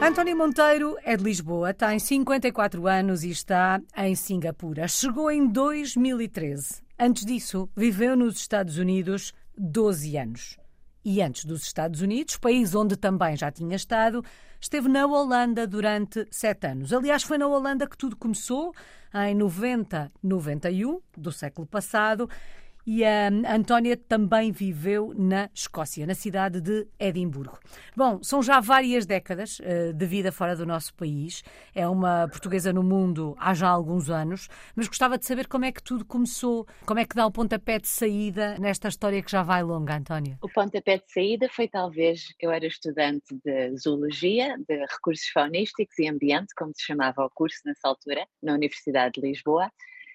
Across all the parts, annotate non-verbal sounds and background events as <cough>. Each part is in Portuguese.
António Monteiro é de Lisboa, tem 54 anos e está em Singapura. Chegou em 2013. Antes disso, viveu nos Estados Unidos 12 anos. E antes dos Estados Unidos, país onde também já tinha estado, esteve na Holanda durante sete anos. Aliás, foi na Holanda que tudo começou, em 90-91 do século passado, e a Antónia também viveu na Escócia, na cidade de Edimburgo. Bom, são já várias décadas uh, de vida fora do nosso país. É uma portuguesa no mundo há já alguns anos, mas gostava de saber como é que tudo começou, como é que dá o pontapé de saída nesta história que já vai longa, Antónia. O pontapé de saída foi talvez, eu era estudante de Zoologia, de Recursos Faunísticos e Ambiente, como se chamava o curso nessa altura, na Universidade de Lisboa.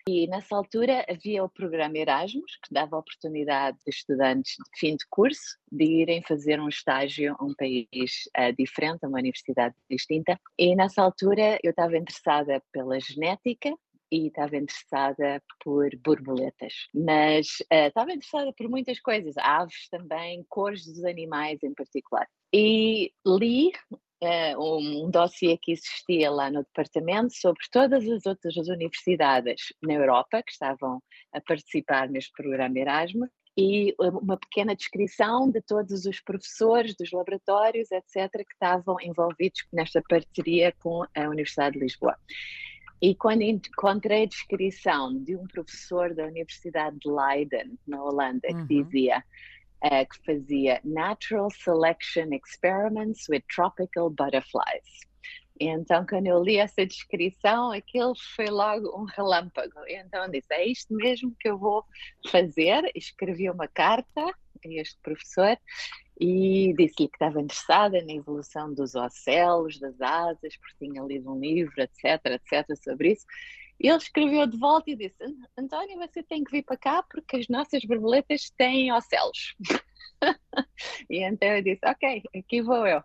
E nessa altura havia o programa Erasmus, que dava a oportunidade de estudantes de fim de curso de irem fazer um estágio a um país uh, diferente, a uma universidade distinta. E nessa altura eu estava interessada pela genética e estava interessada por borboletas, mas uh, estava interessada por muitas coisas, aves também, cores dos animais em particular. E li um dossiê que existia lá no departamento sobre todas as outras universidades na Europa que estavam a participar neste programa Erasmus e uma pequena descrição de todos os professores dos laboratórios, etc., que estavam envolvidos nesta parceria com a Universidade de Lisboa. E quando encontrei a descrição de um professor da Universidade de Leiden, na Holanda, que uhum. dizia uh, que fazia Natural Selection Experiments with Tropical Butterflies. Então, quando eu li essa descrição, aquilo foi logo um relâmpago. Então, disse: é isto mesmo que eu vou fazer. Escrevi uma carta a este professor e disse-lhe que estava interessada na evolução dos ocelos, das asas, porque tinha lido um livro, etc., etc., sobre isso. Ele escreveu de volta e disse: António, você tem que vir para cá porque as nossas borboletas têm ocelos. <laughs> e então eu disse: Ok, aqui vou eu.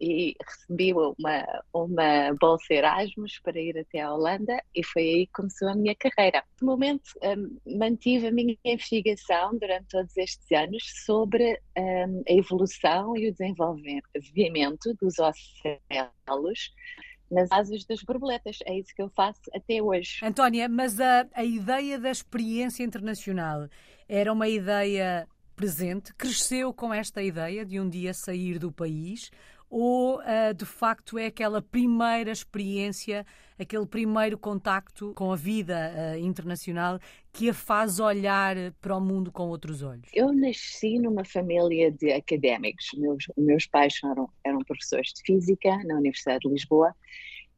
E recebi uma, uma bolsa Erasmus para ir até a Holanda e foi aí que começou a minha carreira. No momento, um, mantive a minha investigação durante todos estes anos sobre um, a evolução e o desenvolvimento dos ocelos nas asas das borboletas. É isso que eu faço até hoje. Antónia, mas a, a ideia da experiência internacional era uma ideia presente? Cresceu com esta ideia de um dia sair do país? Ou uh, de facto é aquela primeira experiência, aquele primeiro contacto com a vida uh, internacional que a faz olhar para o mundo com outros olhos? Eu nasci numa família de académicos. Meus, meus pais eram, eram professores de física na Universidade de Lisboa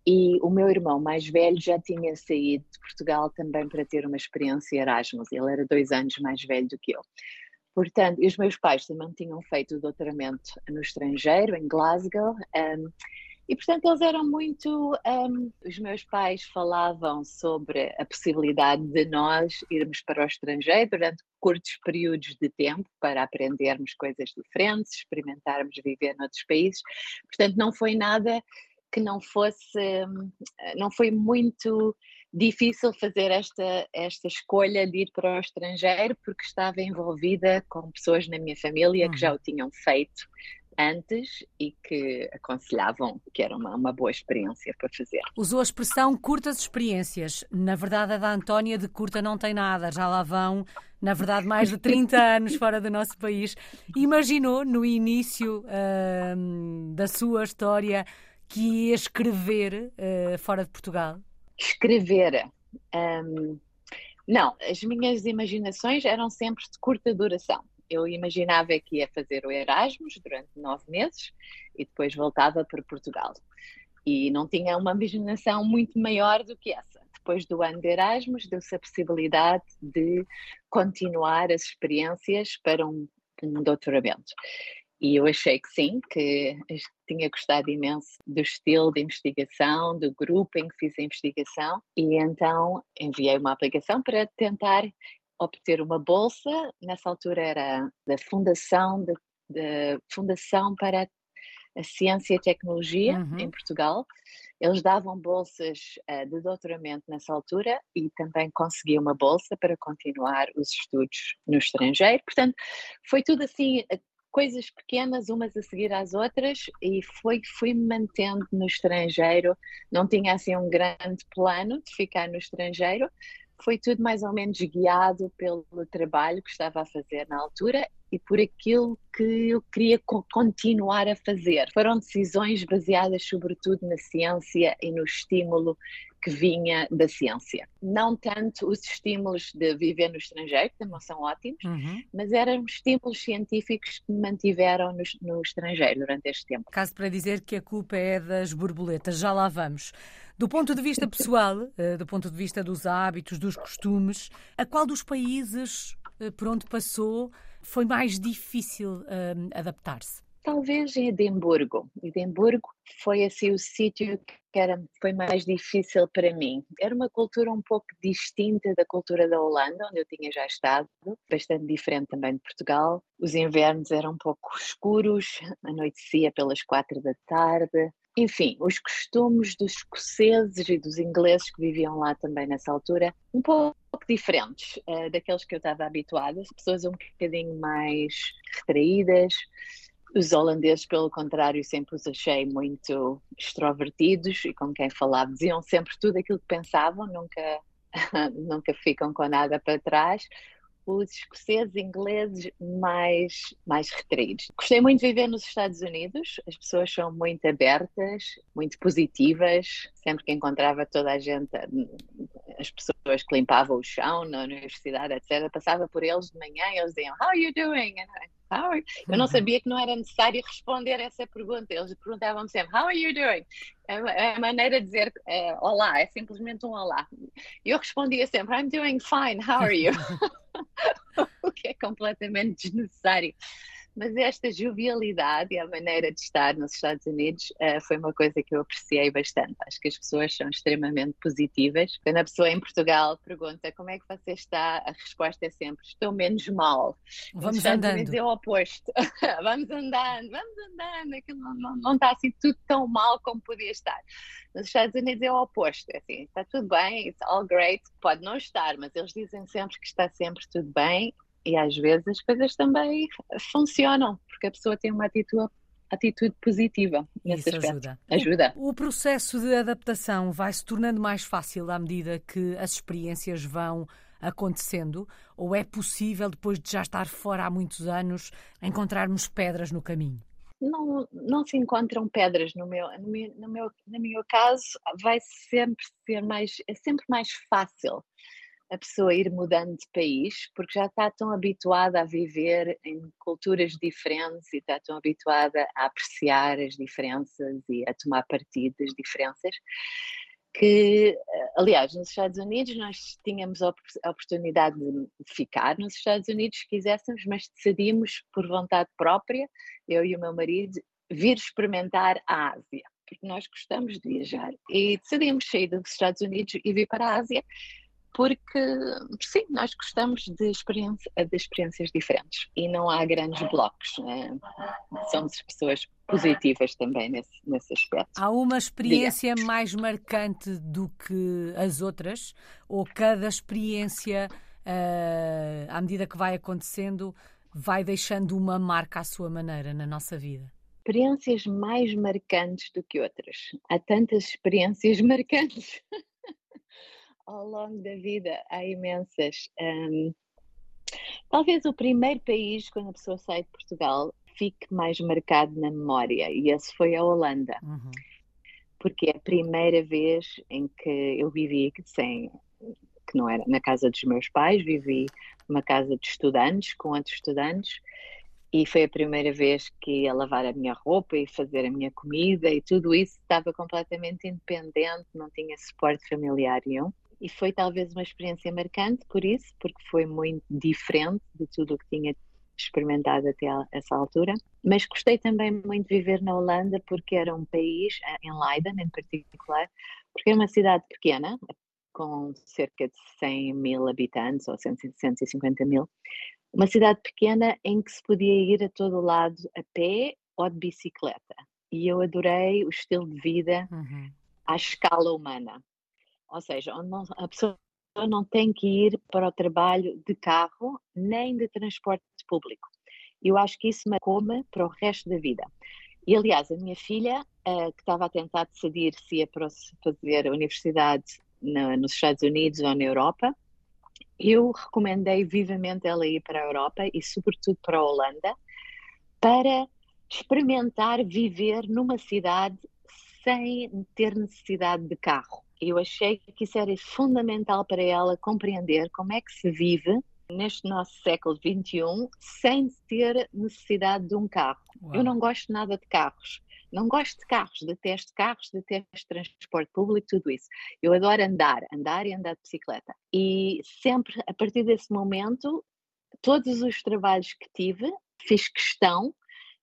e o meu irmão mais velho já tinha saído de Portugal também para ter uma experiência Erasmus. Ele era dois anos mais velho do que eu. Portanto, os meus pais também tinham feito o doutoramento no estrangeiro, em Glasgow, um, e portanto eles eram muito. Um, os meus pais falavam sobre a possibilidade de nós irmos para o estrangeiro durante curtos períodos de tempo para aprendermos coisas diferentes, experimentarmos viver noutros países. Portanto, não foi nada que não fosse. Não foi muito difícil fazer esta, esta escolha de ir para o estrangeiro porque estava envolvida com pessoas na minha família que já uhum. o tinham feito antes e que aconselhavam que era uma, uma boa experiência para fazer. Usou a expressão curtas experiências. Na verdade, a da Antónia de curta não tem nada, já lá vão, na verdade, mais de 30 <laughs> anos fora do nosso país. Imaginou no início uh, da sua história que ia escrever uh, fora de Portugal? Escrever. Um, não, as minhas imaginações eram sempre de curta duração. Eu imaginava que ia fazer o Erasmus durante nove meses e depois voltava para Portugal. E não tinha uma imaginação muito maior do que essa. Depois do ano de Erasmus, deu-se a possibilidade de continuar as experiências para um, um doutoramento. E eu achei que sim, que tinha gostado imenso do estilo de investigação, do grupo em que fiz a investigação, e então enviei uma aplicação para tentar obter uma bolsa. Nessa altura era da Fundação, de, de Fundação para a Ciência e Tecnologia uhum. em Portugal. Eles davam bolsas uh, de doutoramento nessa altura e também consegui uma bolsa para continuar os estudos no estrangeiro. Portanto, foi tudo assim coisas pequenas, umas a seguir às outras, e foi fui me mantendo no estrangeiro. Não tinha assim um grande plano de ficar no estrangeiro. Foi tudo mais ou menos guiado pelo trabalho que estava a fazer na altura e por aquilo que eu queria continuar a fazer. Foram decisões baseadas sobretudo na ciência e no estímulo que vinha da ciência. Não tanto os estímulos de viver no estrangeiro, que também são ótimos, uhum. mas eram estímulos científicos que me mantiveram no, no estrangeiro durante este tempo. Caso para dizer que a culpa é das borboletas, já lá vamos. Do ponto de vista pessoal, <laughs> eh, do ponto de vista dos hábitos, dos costumes, a qual dos países eh, por onde passou foi mais difícil uh, adaptar-se? Talvez em Edimburgo. Edimburgo foi assim o sítio que era, foi mais difícil para mim. Era uma cultura um pouco distinta da cultura da Holanda, onde eu tinha já estado, bastante diferente também de Portugal. Os invernos eram um pouco escuros, anoitecia pelas quatro da tarde. Enfim, os costumes dos escoceses e dos ingleses que viviam lá também nessa altura, um pouco diferentes uh, daqueles que eu estava habituada, pessoas um bocadinho mais retraídas, os holandeses, pelo contrário, sempre os achei muito extrovertidos e com quem falava diziam sempre tudo aquilo que pensavam, nunca, <laughs> nunca ficam com nada para trás. Os escoceses, ingleses, mais, mais retraídos. Gostei muito de viver nos Estados Unidos, as pessoas são muito abertas, muito positivas. Sempre que encontrava toda a gente, as pessoas que limpavam o chão na universidade, etc., passava por eles de manhã e eles diziam: How are you doing? Eu não uhum. sabia que não era necessário responder essa pergunta. Eles perguntavam-me sempre, How are you doing? É a maneira de dizer é, olá, é simplesmente um olá. E eu respondia sempre, I'm doing fine, how are you? <laughs> <laughs> o que é completamente desnecessário mas esta jovialidade e a maneira de estar nos Estados Unidos uh, foi uma coisa que eu apreciei bastante. Acho que as pessoas são extremamente positivas. Quando a pessoa em Portugal pergunta como é que você está, a resposta é sempre: estou menos mal. Vamos nos andando. Unidos é o oposto. <laughs> vamos andando, vamos andando. Aquilo não, não, não está assim tudo tão mal como podia estar. Nos Estados Unidos é o oposto, é assim, está tudo bem, it's all great, pode não estar, mas eles dizem sempre que está sempre tudo bem e às vezes as coisas também funcionam, porque a pessoa tem uma atitude atitude positiva Isso aspecto. ajuda. ajuda. O, o, processo de adaptação vai se tornando mais fácil à medida que as experiências vão acontecendo? Ou é possível, depois de já estar fora há muitos anos, encontrarmos pedras no caminho? Não, não se encontram pedras no meu, no meu, no meu, no meu caso, vai sempre ser mais, é sempre mais fácil a pessoa ir mudando de país, porque já está tão habituada a viver em culturas diferentes e está tão habituada a apreciar as diferenças e a tomar partido das diferenças, que, eh, aliás, nos Estados Unidos nós tínhamos a oportunidade de ficar nos Estados Unidos se quiséssemos, mas decidimos por vontade própria, eu e o meu marido, vir experimentar a Ásia, porque nós gostamos de viajar. E decidimos sair dos Estados Unidos e vir para a Ásia porque sim, nós gostamos de, experiência, de experiências diferentes e não há grandes blocos. Né? Somos pessoas positivas também nesse, nesse aspecto. Há uma experiência Diga. mais marcante do que as outras? Ou cada experiência, uh, à medida que vai acontecendo, vai deixando uma marca à sua maneira na nossa vida? Experiências mais marcantes do que outras. Há tantas experiências <laughs> marcantes ao longo da vida há imensas. Um, talvez o primeiro país, quando a pessoa sai de Portugal, fique mais marcado na memória, e esse foi a Holanda. Uhum. Porque é a primeira vez em que eu vivi sem, que não era na casa dos meus pais, vivi numa casa de estudantes, com outros estudantes, e foi a primeira vez que ia lavar a minha roupa e fazer a minha comida e tudo isso estava completamente independente, não tinha suporte familiar nenhum e foi talvez uma experiência marcante por isso, porque foi muito diferente de tudo o que tinha experimentado até essa altura. Mas gostei também muito de viver na Holanda, porque era um país, eh, em Leiden em particular, porque é uma cidade pequena, com cerca de 100 mil habitantes, ou 150 mil, uma cidade pequena em que se podia ir a todo lado a pé ou de bicicleta. E eu adorei o estilo de vida uhum. à escala humana. Ou seja, onde não, a pessoa não tem que ir para o trabalho de carro nem de transporte público. Eu acho que isso me come para o resto da vida. E, aliás, a minha filha, uh, que estava a tentar decidir se ia fazer a universidade nos Estados Unidos ou na Europa, eu recomendei vivamente ela ir para a Europa e, sobretudo, para a Holanda, para experimentar viver numa cidade sem ter necessidade de carro. Eu achei que isso era fundamental para ela compreender como é que se vive neste nosso século XXI sem ter necessidade de um carro. Uau. Eu não gosto nada de carros. Não gosto de carros, detesto carros, detesto transporte público, tudo isso. Eu adoro andar, andar e andar de bicicleta. E sempre, a partir desse momento, todos os trabalhos que tive, fiz questão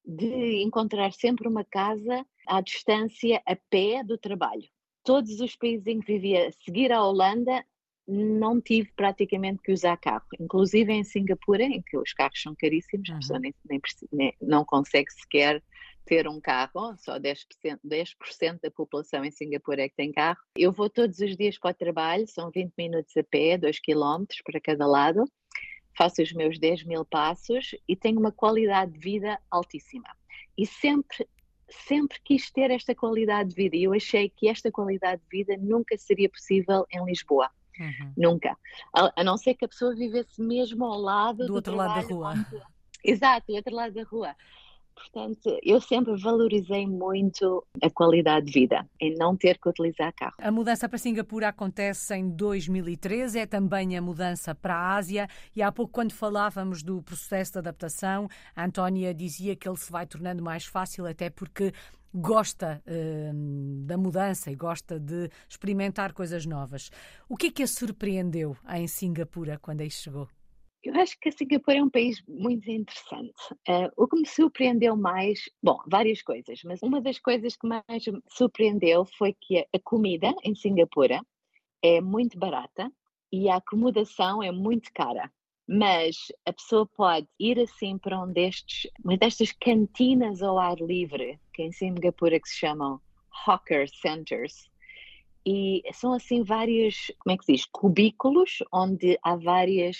de encontrar sempre uma casa à distância a pé do trabalho. Todos os países em que vivia, a seguir a Holanda, não tive praticamente que usar carro. Inclusive em Singapura, em que os carros são caríssimos, uhum. a pessoa nem, nem, nem, não consegue sequer ter um carro, só 10%, 10 da população em Singapura é que tem carro. Eu vou todos os dias para o trabalho, são 20 minutos a pé, 2 km para cada lado, faço os meus 10 mil passos e tenho uma qualidade de vida altíssima. E sempre, sempre quis ter esta qualidade de vida e eu achei que esta qualidade de vida nunca seria possível em Lisboa. Uhum. Nunca. A, a, não ser que a pessoa vivesse mesmo ao lado do, do outro lado da rua. Onde... Exato, do outro lado da rua. Portanto, eu sempre valorizei muito a qualidade de vida, em não ter que utilizar carro. A mudança para Singapura acontece em 2013, é também a mudança para a Ásia. E há pouco, quando falávamos do processo de adaptação, a Antónia dizia que ele se vai tornando mais fácil, até porque gosta uh, da mudança e gosta de experimentar coisas novas. O que é que a surpreendeu em Singapura quando aí chegou? Eu acho que Singapura é um país muito interessante. Uh, o que me surpreendeu mais, bom, várias coisas, mas uma das coisas que mais me surpreendeu foi que a comida em Singapura é muito barata e a acomodação é muito cara. Mas a pessoa pode ir assim para um destes, uma destas cantinas ao ar livre, que em Singapura que se chamam hawker centers, e são assim vários, como é que se diz, cubículos onde há várias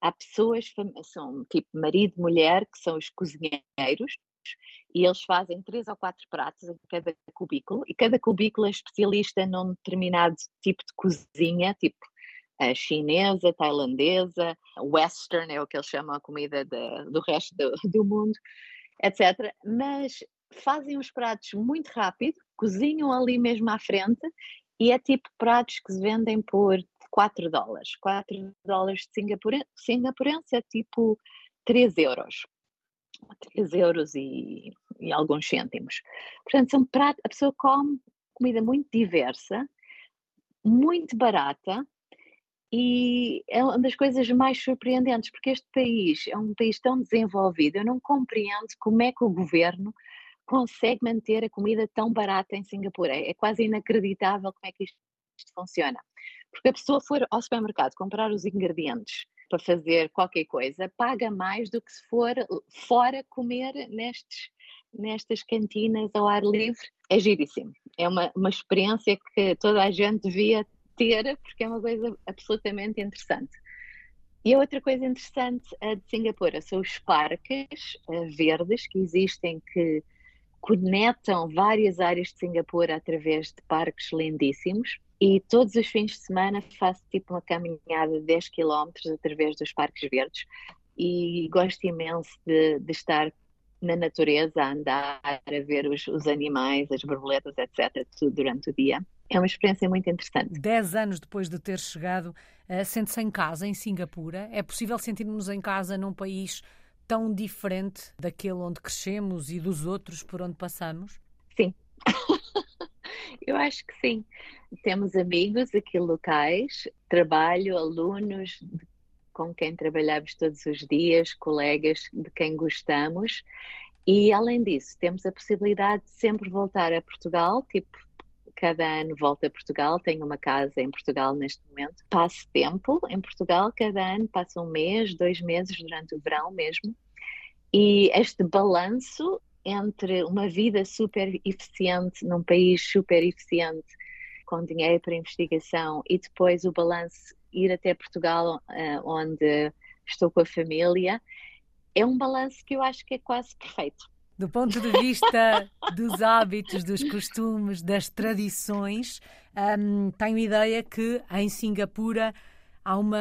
há pessoas, são tipo marido e mulher, que são os cozinheiros, e eles fazem três ou quatro pratos em cada cubículo, e cada cubículo é especialista num determinado tipo de cozinha, tipo a chinesa, tailandesa, western é o que eles chamam a comida de, do resto do, <laughs> do mundo, etc. Mas fazem os pratos muito rápido, cozinham ali mesmo à frente e é tipo pratos que se vendem por 4 dólares. 4 dólares de Singapura, singapurense é tipo 3 euros. 3 euros e, e alguns cêntimos. Portanto, são pratos, a pessoa come comida muito diversa, muito barata e é uma das coisas mais surpreendentes, porque este país é um país tão desenvolvido, eu não compreendo como é que o governo consegue manter a comida tão barata em Singapura. É quase inacreditável como é que isto funciona. Porque a pessoa for ao supermercado comprar os ingredientes para fazer qualquer coisa, paga mais do que se for fora comer nestes, nestas cantinas ao ar livre. É giríssimo. É uma, uma experiência que toda a gente devia ter, porque é uma coisa absolutamente interessante. E a outra coisa interessante de Singapura são os parques uh, verdes que existem, que conectam várias áreas de Singapura através de parques lindíssimos. E todos os fins de semana faço tipo uma caminhada de 10 km através dos parques verdes e gosto imenso de, de estar na natureza, a andar, a ver os, os, animais, as borboletas, etc., tudo durante o dia. É uma experiência muito interessante. Dez anos depois de ter chegado, uh, sente-se em casa, em Singapura? É possível sentirmos em casa num país tão diferente daquele onde crescemos e dos outros por onde passamos? Sim. <laughs> Eu acho que sim. Temos amigos aqui locais, trabalho, alunos com quem trabalhamos todos os dias, colegas de quem gostamos. E além disso, temos a possibilidade de sempre voltar a Portugal, tipo, cada ano volto a Portugal, tenho uma casa em Portugal neste momento. Passo tempo em Portugal, cada ano passo um mês, dois meses durante o verão mesmo. E este balanço entre uma vida super eficiente num país super eficiente com dinheiro para investigação e depois o balanço ir até Portugal uh, onde estou com a família é um balanço que eu acho que é quase perfeito. Do ponto de vista <laughs> dos hábitos, dos costumes, das tradições, um, tenho ideia que em Singapura há uma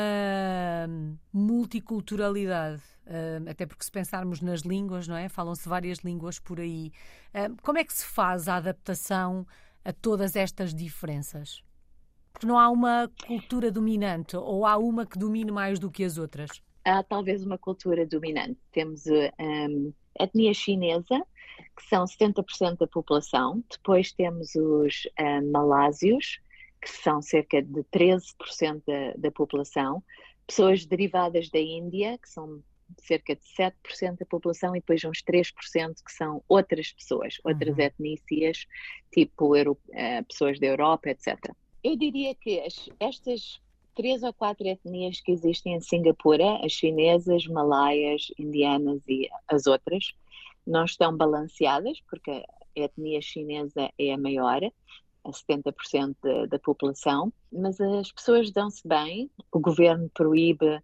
multiculturalidade. Uh, até porque se pensarmos nas línguas, não é? Falam-se várias línguas por aí. Uh, como é que se faz a adaptação a todas estas diferenças? Porque não há uma cultura dominante ou há uma que domine mais do que as outras? Há talvez uma cultura dominante. Temos um, a etnia chinesa, que são 70% da população. Depois temos os um, malásios, que são cerca de 13% da, da população. Pessoas derivadas da Índia, que são cerca de 7% da população e depois uns 3% que são outras pessoas, outras uhum. etnícias, tipo euro, uh, pessoas da Europa, etc. Eu diria que as, estas três ou quatro etnias que existem em Singapura, as chinesas, malaias, indianas e as outras, não estão balanceadas, porque a etnia chinesa é a maior, a 70% da, da população, mas as pessoas dão-se bem, o governo proíbe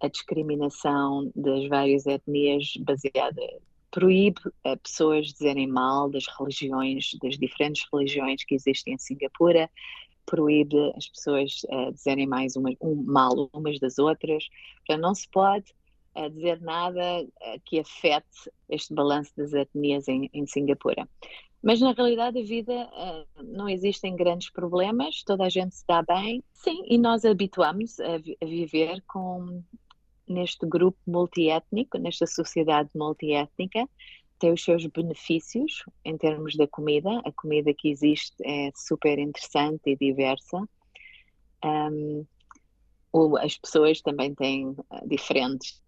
a discriminação das várias etnias baseada proíbe a pessoas dizerem mal das religiões, das diferentes religiões que existem em Singapura, proíbe as pessoas uh, dizerem mais uma, um, mal umas das outras. Portanto, não se pode uh, dizer nada uh, que afete este balanço das etnias em, em Singapura. Mas na realidade a vida não existem grandes problemas, toda a gente se dá bem, sim, e nós habituamos a, a viver com neste grupo multiétnico, nesta sociedade multiétnica, tem os seus benefícios em termos da comida. A comida que existe é super interessante e diversa. Um, as pessoas também têm ah, diferentes.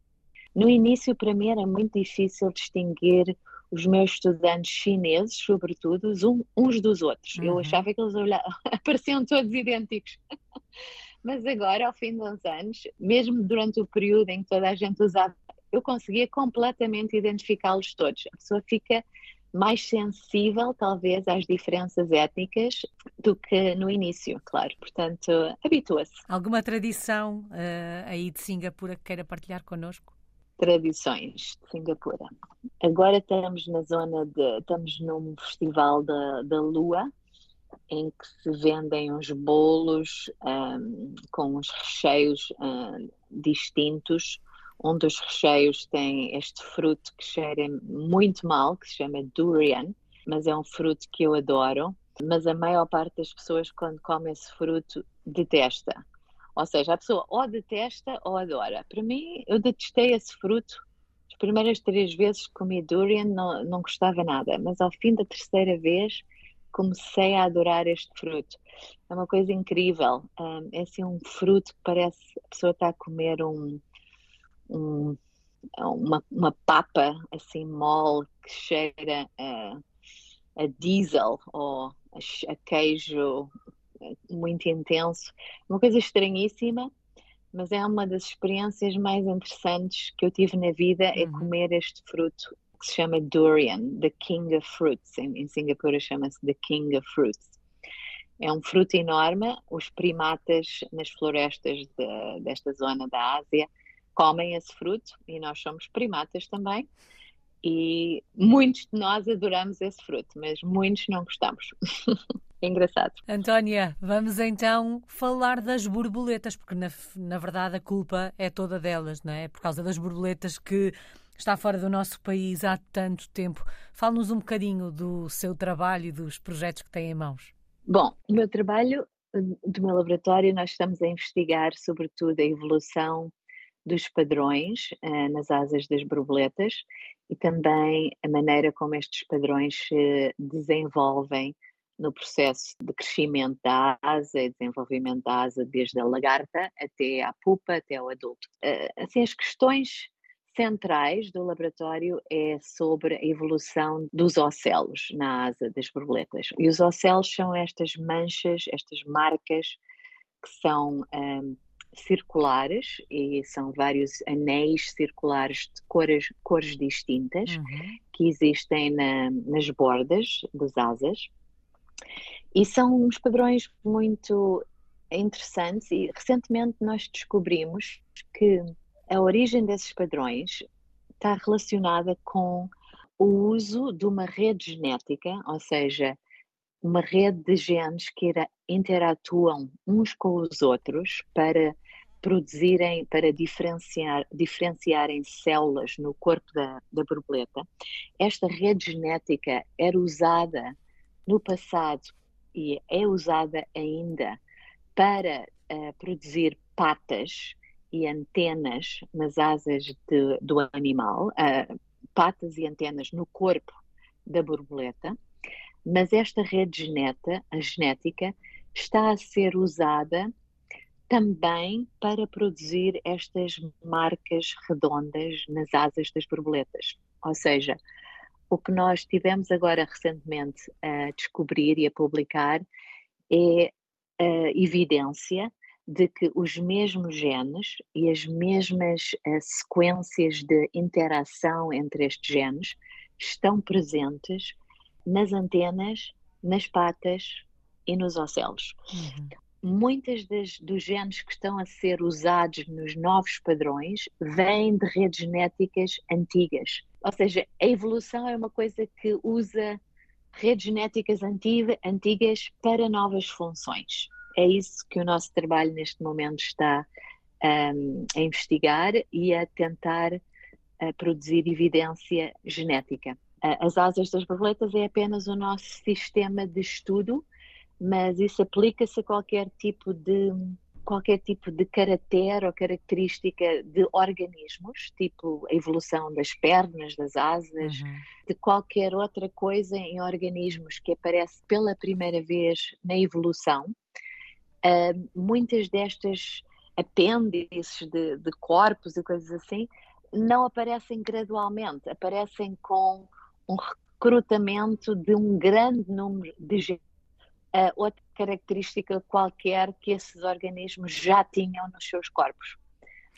No início, para mim, era muito difícil distinguir os meus estudantes chineses, sobretudo, uns dos outros. Uhum. Eu achava que eles olhavam, <laughs> pareciam todos idênticos. <laughs> Mas agora, ao fim de uns anos, mesmo durante o período em que toda a gente usava, eu conseguia completamente identificá-los todos. A pessoa fica mais sensível, talvez, às diferenças étnicas do que no início, claro. Portanto, habitua-se. Alguma tradição uh, aí de Singapura que queira partilhar connosco? Tradições de Singapura. Agora estamos na zona de. Estamos num festival da, da Lua, em que se vendem uns bolos um, com uns recheios um, distintos. Um dos recheios tem este fruto que cheira muito mal, que se chama durian, mas é um fruto que eu adoro. Mas a maior parte das pessoas, quando come esse fruto, detesta. Ou seja, a pessoa ou detesta ou adora. Para mim, eu detestei esse fruto. As primeiras três vezes que comi durian não, não gostava nada, mas ao fim da terceira vez comecei a adorar este fruto. É uma coisa incrível. É assim um fruto que parece a pessoa está a comer um, um uma, uma papa assim mole que cheira a, a diesel ou a, a queijo muito intenso. Uma coisa estranhíssima, mas é uma das experiências mais interessantes que eu tive na vida é uhum. comer este fruto que se chama durian, the king of fruits. Em, em Singapura chama-se the king of fruits. É um fruto enorme. Os primatas nas florestas de, desta zona da Ásia comem esse fruto e nós somos primatas também. E muitos de nós adoramos esse fruto, mas muitos não gostamos. <laughs> é engraçado. Antónia, vamos então falar das borboletas, porque na, na verdade a culpa é toda delas, não é? Por causa das borboletas que está fora do nosso país há tanto tempo. Fale-nos um bocadinho do seu trabalho e dos projetos que tem em mãos. Bom, o meu trabalho, do meu laboratório, nós estamos a investigar sobretudo a evolução dos padrões uh, nas asas das borboletas e também a maneira como estes padrões se desenvolvem no processo de crescimento da asa e desenvolvimento da asa desde a lagarta até à pupa, até ao adulto. Uh, assim, as questões centrais do laboratório é sobre a evolução dos ocelos na asa das borboletas. E os ocelos são estas manchas, estas marcas que são um, circulares e são vários anéis circulares de cores, cores distintas uhum. que existem na, nas bordas das asas. E são uns padrões muito interessantes e recentemente nós descobrimos que a origem desses padrões está relacionada com o uso de uma rede genética, ou seja, uma rede de genes que interatuam uns com os outros para produzirem, para diferenciar, diferenciarem células no corpo da, da borboleta. Esta rede genética era usada no passado e é usada ainda para uh, produzir patas e antenas nas asas de, do animal, uh, patas e antenas no corpo da borboleta, mas esta rede genética, a genética está a ser usada também para produzir estas marcas redondas nas asas das borboletas. Ou seja, o que nós tivemos agora recentemente a descobrir e a publicar é a evidência de que os mesmos genes e as mesmas uh, sequências de interação entre estes genes estão presentes nas antenas, nas patas e nos ocelos. Uhum. Muitas das, dos genes que estão a ser usados nos novos padrões vêm de redes genéticas antigas. Ou seja, a evolução é uma coisa que usa redes genéticas antiga, antigas para novas funções é isso que o nosso trabalho neste momento está um, a investigar e a tentar produzir evidência genética. As asas das borboletas é apenas o nosso sistema de estudo, mas isso aplica-se a qualquer tipo de qualquer tipo de caráter ou característica de organismos, tipo a evolução das pernas, das asas, uhum. de qualquer outra coisa em organismos que aparece pela primeira vez na evolução Uh, muitas destas apêndices de, de, corpos e coisas assim não aparecem gradualmente, aparecem com um recrutamento de um grande número de genes. Uh, outra característica qualquer que esses organismos já tinham nos seus corpos.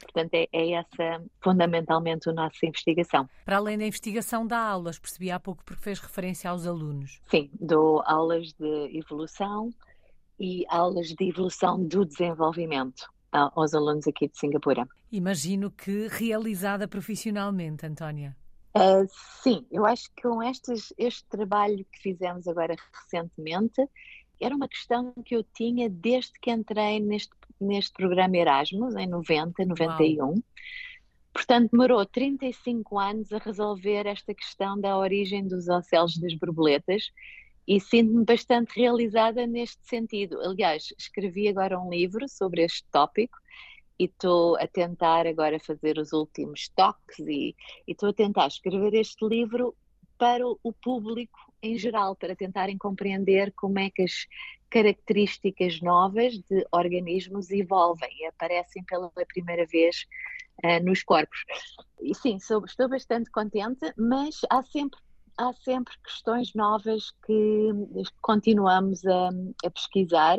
Portanto, é, é, essa fundamentalmente a nossa investigação. Para além da investigação, dá aulas, percebi há pouco porque fez referência aos alunos. Sim, dou aulas de evolução, e aulas de evolução do desenvolvimento aos alunos aqui de Singapura. Imagino que realizada profissionalmente, Antónia. Uh, sim, eu acho que com estes, este trabalho que fizemos agora recentemente, era uma questão que eu tinha desde que entrei neste, neste programa Erasmus, em 90, 91. Uau. Portanto, demorou 35 anos a resolver esta questão da origem dos ocelos das borboletas e sinto-me bastante realizada neste sentido. Aliás, escrevi agora um livro sobre este tópico e estou a tentar agora fazer os últimos toques e estou a tentar escrever este livro para o público em geral, para tentarem compreender como é que as características novas de organismos evolvem e aparecem pela primeira vez uh, nos corpos. E sim, sou, estou bastante contente, mas há sempre há sempre questões novas que continuamos a, a pesquisar.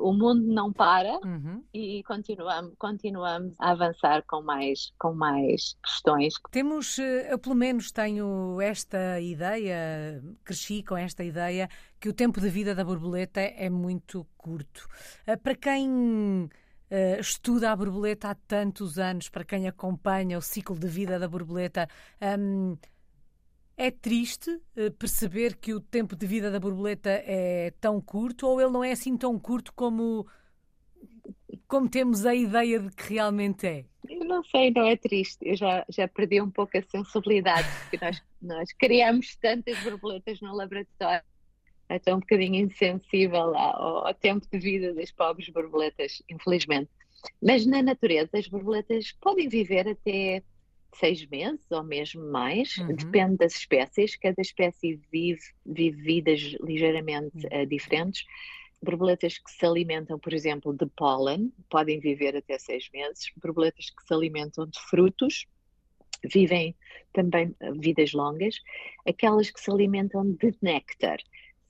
O mundo não para uhum. e continuamos, continuamos a avançar com mais, com mais questões. Temos, eh, eu pelo menos tenho esta ideia, cresci com esta ideia, que o tempo de vida da borboleta é muito curto. Eh, para quem Uh, estuda a borboleta há tantos anos, para quem acompanha o ciclo de vida da borboleta, um, é triste eh, perceber que o tempo de vida da borboleta é tão curto ou ele não é assim tão curto como, como temos a ideia de que realmente é? Eu não sei, não é triste. Eu já, já perdi um pouco a sensibilidade, porque nós, <laughs> nós criamos tantas borboletas no laboratório. Estou um bocadinho insensível ao, ao tempo de vida das pobres borboletas, infelizmente. Mas na natureza, as borboletas podem viver até seis meses ou mesmo mais, uhum. depende das espécies, cada espécie vive, vive vidas ligeiramente uh, diferentes. Borboletas que se alimentam, por exemplo, de pólen podem viver até seis meses, borboletas que se alimentam de frutos vivem também eh, vidas longas, aquelas que se alimentam de néctar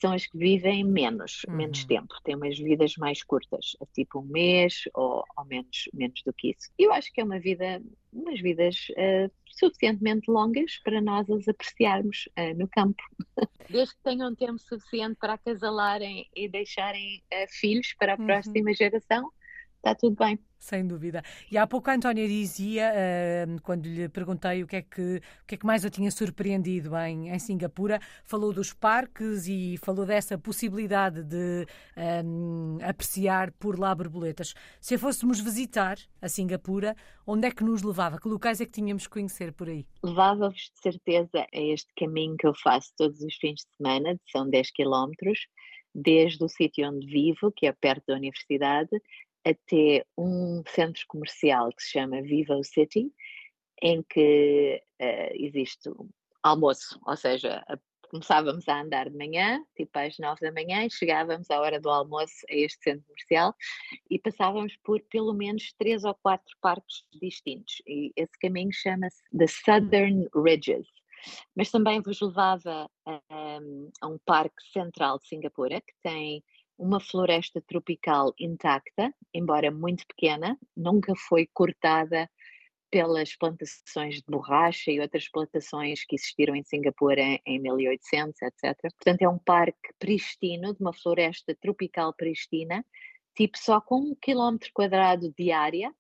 são as que vivem menos, uhum. menos tempo, têm umas vidas mais curtas, tipo um mês ou, ou, menos, menos do que isso. Eu acho que é uma vida, umas vidas uh, suficientemente longas para nós as apreciarmos uh, no campo. <laughs> Desde que tenham tempo suficiente para acasalarem e deixarem uh, filhos para a uhum. próxima geração, está tudo bem. Sem dúvida. E há pouco a Antónia dizia, uh, quando lhe perguntei o que, é que, o que é que mais eu tinha surpreendido em, em Singapura, falou dos parques e falou dessa possibilidade de um, apreciar por lá borboletas. Se fôssemos visitar a Singapura, onde é que nos levava? Que locais é que tínhamos que conhecer por aí? Levava-vos de certeza a este caminho que eu faço todos os fins de semana, são 10 quilómetros, desde o sítio onde vivo, que é perto da universidade, até um centro comercial que se chama Vivo City, em que uh, existe almoço, ou seja, a, começávamos a andar de manhã, tipo às nove da manhã, e chegávamos à hora do almoço a este centro comercial e passávamos por pelo menos três ou quatro parques distintos. E esse caminho chama-se The Southern Ridges. Mas também vos levava a, a um parque central de Singapura, que tem uma floresta tropical intacta, embora muito pequena, nunca foi cortada pelas plantações de borracha e outras plantações que existiram em Singapura em, em 1800, etc. Portanto, é um parque pristino, de uma floresta tropical pristina, tipo só com um quilómetro quadrado de área,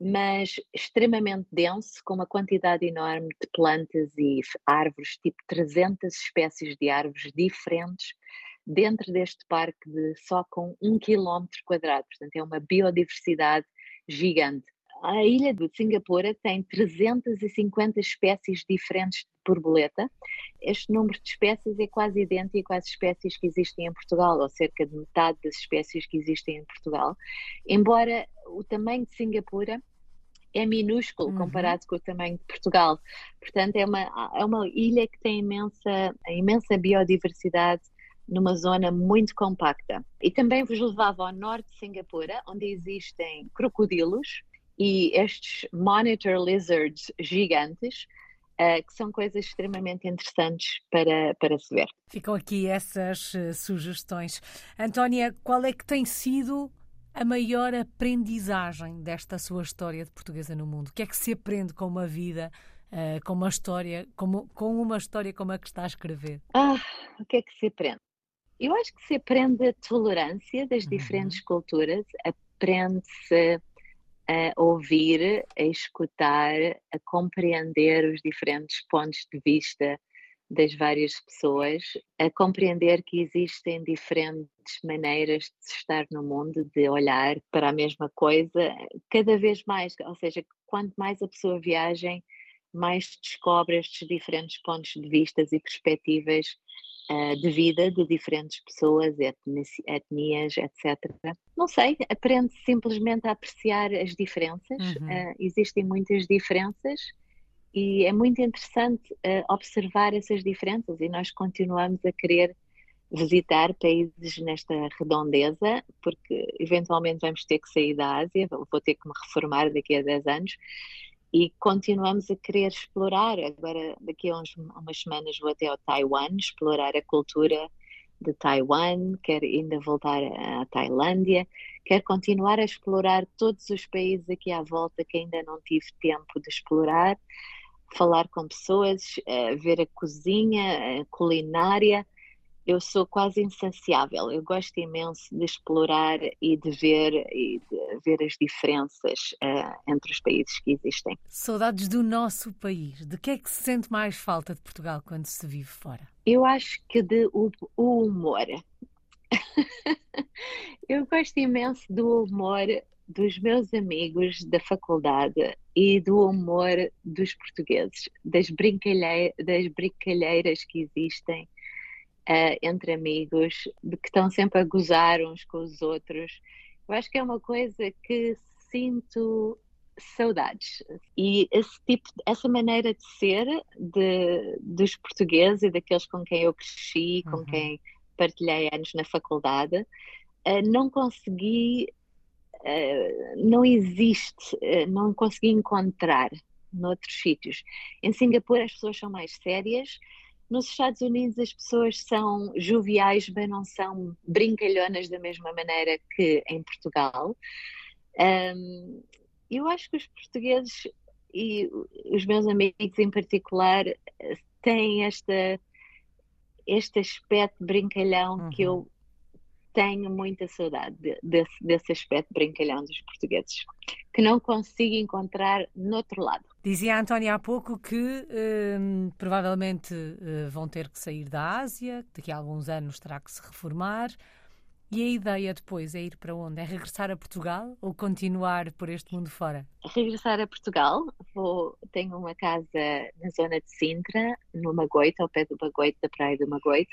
mas extremamente denso, com uma quantidade enorme de plantas e árvores, tipo 300 espécies de árvores diferentes, dentro deste parque de só com um quilómetro quadrado, portanto é uma biodiversidade gigante. A ilha de Singapura tem 350 espécies diferentes de borboleta. Este número de espécies é quase idêntico às espécies que existem em Portugal, ou cerca de metade das espécies que existem em Portugal. Embora o tamanho de Singapura é minúsculo uhum. comparado com o tamanho de Portugal. Portanto, é uma, é uma ilha que tem imensa, imensa biodiversidade numa zona muito compacta. E também vos levava ao norte de Singapura, onde existem crocodilos e estes monitor lizards gigantes, uh, que são coisas extremamente interessantes para, para se ver. Ficam aqui essas uh, sugestões. Antónia, qual é que tem sido a maior aprendizagem desta sua história de portuguesa no mundo? O que é que se aprende com uma vida, uh, com uma história, com, com uma história como a que está a escrever? Ah, o que é que se aprende? Eu acho que se aprende a tolerância das uhum. diferentes culturas, aprende-se a ouvir, a escutar, a compreender os diferentes pontos de vista das várias pessoas, a compreender que existem diferentes maneiras de estar no mundo, de olhar para a mesma coisa, cada vez mais, ou seja, quanto mais a pessoa viaja, mais descobre estes diferentes pontos de vista e perspectivas uh, de vida de diferentes pessoas, etnias, etc. Não sei, aprende simplesmente a apreciar as diferenças. Uhum. Uh, existem muitas diferenças e é muito interessante uh, observar essas diferenças e nós continuamos a querer visitar países nesta redondeza, porque eventualmente vamos ter que sair da Ásia, vou ter que me reformar daqui a 10 anos e continuamos a querer explorar. Agora, daqui a uns, umas semanas, vou até ao Taiwan, explorar a cultura de Taiwan, quero ainda voltar à Tailândia, quero continuar a explorar todos os países aqui à volta que ainda não tive tempo de explorar, falar com pessoas, eh, ver a cozinha, a culinária eu sou quase insaciável. Eu gosto imenso de explorar e de ver, e de ver as diferenças uh, entre os países que existem. Saudades do nosso país. De que é que se sente mais falta de Portugal quando se vive fora? Eu acho que de o, o humor. <laughs> eu gosto imenso do humor dos meus amigos da faculdade e do humor dos portugueses, das, brincalhe das brincalheiras que existem uh, entre amigos, de que estão sempre a gozar uns com os outros. Eu acho que é uma coisa que sinto saudades. E esse tipo, essa maneira de ser de, dos portugueses e daqueles com quem eu cresci, com uhum. quem partilhei anos na faculdade, uh, não consegui, uh, não existe, uh, não consegui encontrar noutros sítios. Em Singapura as pessoas são mais sérias, nos Estados Unidos as pessoas são joviais, mas não são brincalhonas da mesma maneira que em Portugal. Um, eu acho que os portugueses e os meus amigos em particular têm esta, este aspecto brincalhão uhum. que eu tenho muita saudade desse, desse aspecto brincalhão dos portugueses, que não consigo encontrar no outro lado. Dizia a Antónia há pouco que hum, provavelmente uh, vão ter que sair da Ásia, daqui a alguns anos terá que se reformar. E a ideia depois é ir para onde? É regressar a Portugal ou continuar por este mundo fora? Regressar a Portugal. Vou, tenho uma casa na zona de Sintra, no Magoito, ao pé do Magoito, da praia do Magoito.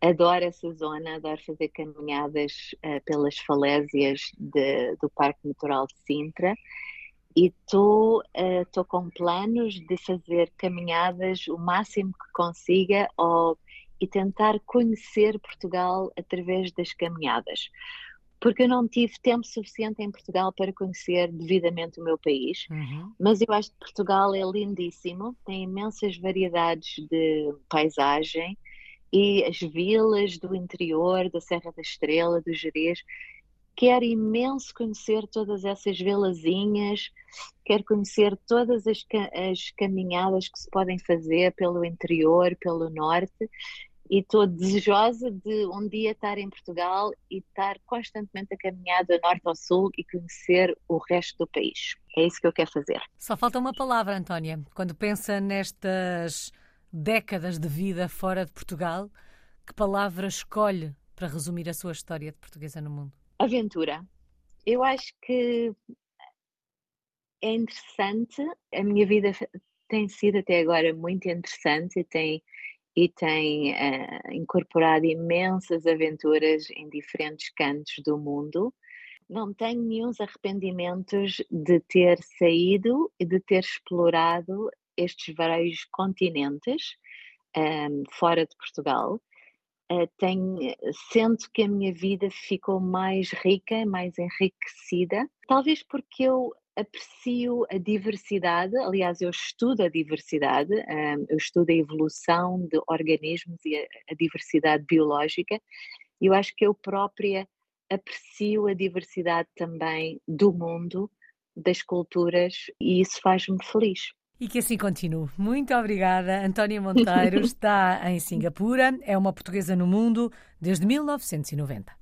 Adoro essa zona, adoro fazer caminhadas uh, pelas falésias de, do Parque Natural de Sintra e estou uh, com planos de fazer caminhadas o máximo que consiga ou e tentar conhecer Portugal através das caminhadas. Porque eu não tive tempo suficiente em Portugal para conhecer devidamente o meu país, uhum. mas eu acho que Portugal é lindíssimo, tem imensas variedades de paisagem e as vilas do interior, da Serra da Estrela, do Jerez, quero imenso conhecer todas essas vilazinhas, quero conhecer todas as, as caminhadas que se podem fazer pelo interior, pelo norte, e estou desejosa de um dia estar em Portugal e estar constantemente a caminhar do norte ao sul e conhecer o resto do país. É isso que eu quero fazer. Só falta uma palavra, Antónia. Quando pensa nestas décadas de vida fora de Portugal, que palavra escolhe para resumir a sua história de portuguesa no mundo? Aventura. Eu acho que é interessante. A minha vida tem sido até agora muito interessante e tem e tem uh, incorporado imensas aventuras em diferentes cantos do mundo. Não tenho nenhum arrependimentos de ter saído e de ter explorado estes vários continentes um, ehm, fora de Portugal. Uh, tenho, sinto que a minha vida ficou mais rica, mais enriquecida, talvez porque eu aprecio a diversidade, aliás, eu estudo a diversidade, eu estudo a evolução de organismos e a diversidade biológica, e eu acho que eu própria aprecio a diversidade também do mundo, das culturas, e isso faz-me feliz. E que assim continue. Muito obrigada. Antónia Monteiro <laughs> está em Singapura, é uma portuguesa no mundo desde 1990.